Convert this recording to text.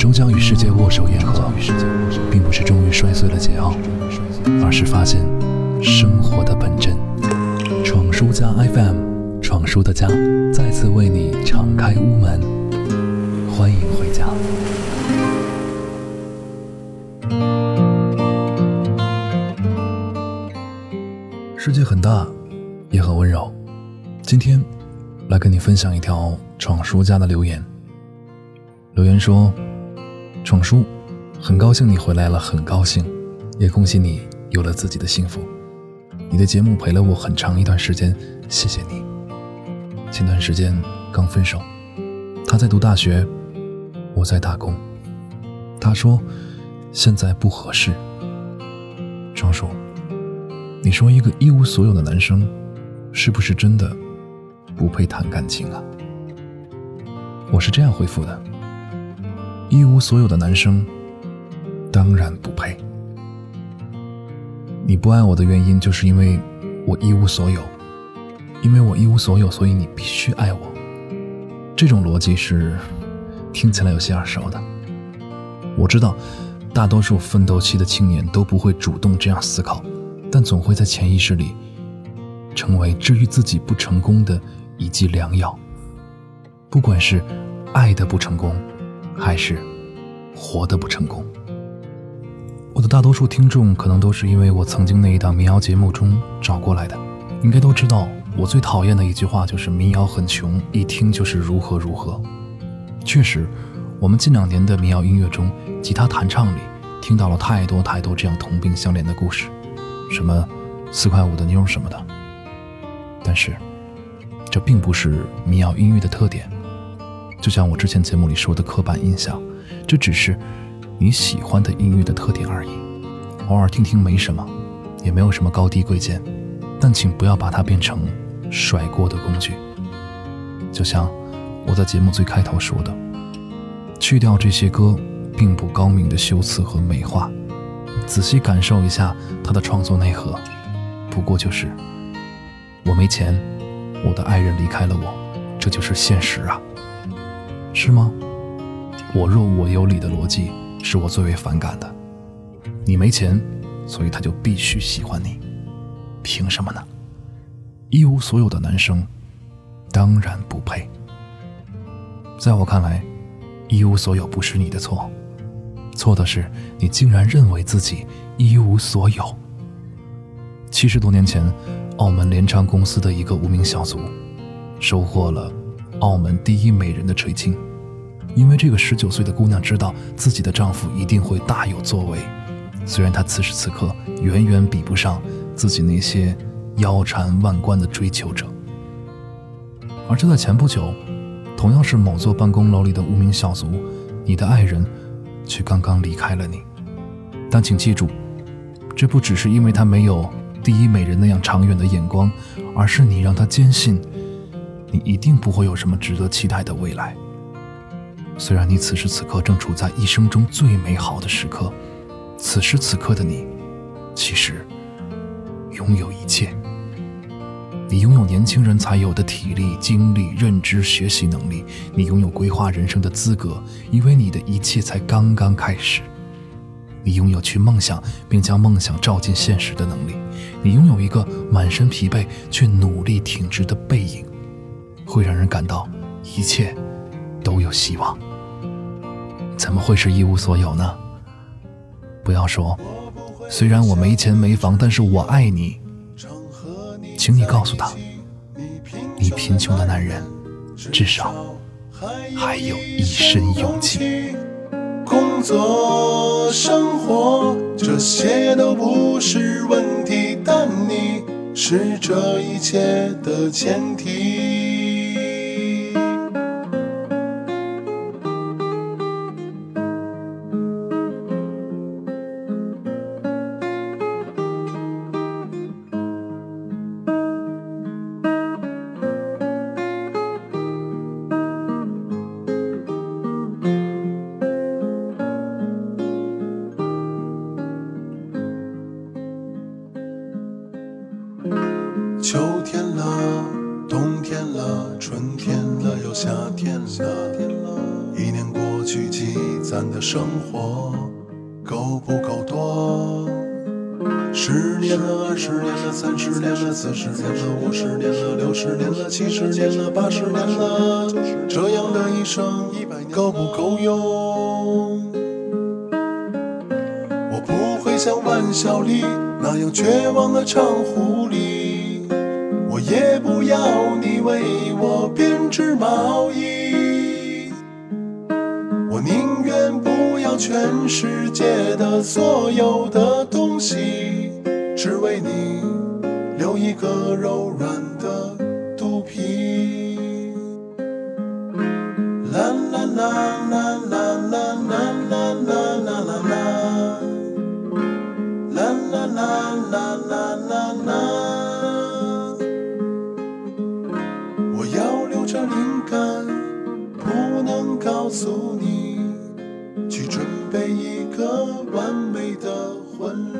终将与世界握手言和，并不是终于摔碎了桀骜，而是发现生活的本真。闯书家 FM，闯书的家再次为你敞开屋门，欢迎回家。世界很大，也很温柔。今天来跟你分享一条闯书家的留言。留言说。闯叔，很高兴你回来了，很高兴，也恭喜你有了自己的幸福。你的节目陪了我很长一段时间，谢谢你。前段时间刚分手，他在读大学，我在打工。他说现在不合适。闯叔，你说一个一无所有的男生，是不是真的不配谈感情啊？我是这样回复的。一无所有的男生，当然不配。你不爱我的原因，就是因为我一无所有。因为我一无所有，所以你必须爱我。这种逻辑是听起来有些耳熟的。我知道，大多数奋斗期的青年都不会主动这样思考，但总会在潜意识里成为治愈自己不成功的一剂良药。不管是爱的不成功。还是活得不成功。我的大多数听众可能都是因为我曾经那一档民谣节目中找过来的，应该都知道我最讨厌的一句话就是民谣很穷，一听就是如何如何。确实，我们近两年的民谣音乐中，吉他弹唱里听到了太多太多这样同病相怜的故事，什么四块五的妞什么的。但是，这并不是民谣音乐的特点。就像我之前节目里说的刻板印象，这只是你喜欢的音乐的特点而已。偶尔听听没什么，也没有什么高低贵贱，但请不要把它变成甩锅的工具。就像我在节目最开头说的，去掉这些歌并不高明的修辞和美化，仔细感受一下他的创作内核，不过就是我没钱，我的爱人离开了我，这就是现实啊。是吗？我若我有理的逻辑是我最为反感的。你没钱，所以他就必须喜欢你，凭什么呢？一无所有的男生当然不配。在我看来，一无所有不是你的错，错的是你竟然认为自己一无所有。七十多年前，澳门联唱公司的一个无名小卒，收获了。澳门第一美人的垂青，因为这个十九岁的姑娘知道自己的丈夫一定会大有作为，虽然她此时此刻远远比不上自己那些腰缠万贯的追求者。而就在前不久，同样是某座办公楼里的无名小卒，你的爱人却刚刚离开了你。但请记住，这不只是因为他没有第一美人那样长远的眼光，而是你让他坚信。你一定不会有什么值得期待的未来。虽然你此时此刻正处在一生中最美好的时刻，此时此刻的你，其实拥有一切。你拥有年轻人才有的体力、精力、认知、学习能力。你拥有规划人生的资格，因为你的一切才刚刚开始。你拥有去梦想并将梦想照进现实的能力。你拥有一个满身疲惫却努力挺直的背影。会让人感到一切都有希望，怎么会是一无所有呢？不要说，虽然我没钱没房，但是我爱你，请你告诉他，你贫穷的男人至少还有一身勇气。工作生活这些都不是问题，但你是这一切的前提。一年过去，积攒的生活够不够多？十年了，二十年了，三十年了，四十年了，五十年了，六十年了，七十年了，八十年了，这样的一生够不够用？我不会像玩笑里那样绝望的唱狐狸，我也不要你为我编织毛衣，全世界的所有的东西，只为你留一个柔软被一个完美的婚礼。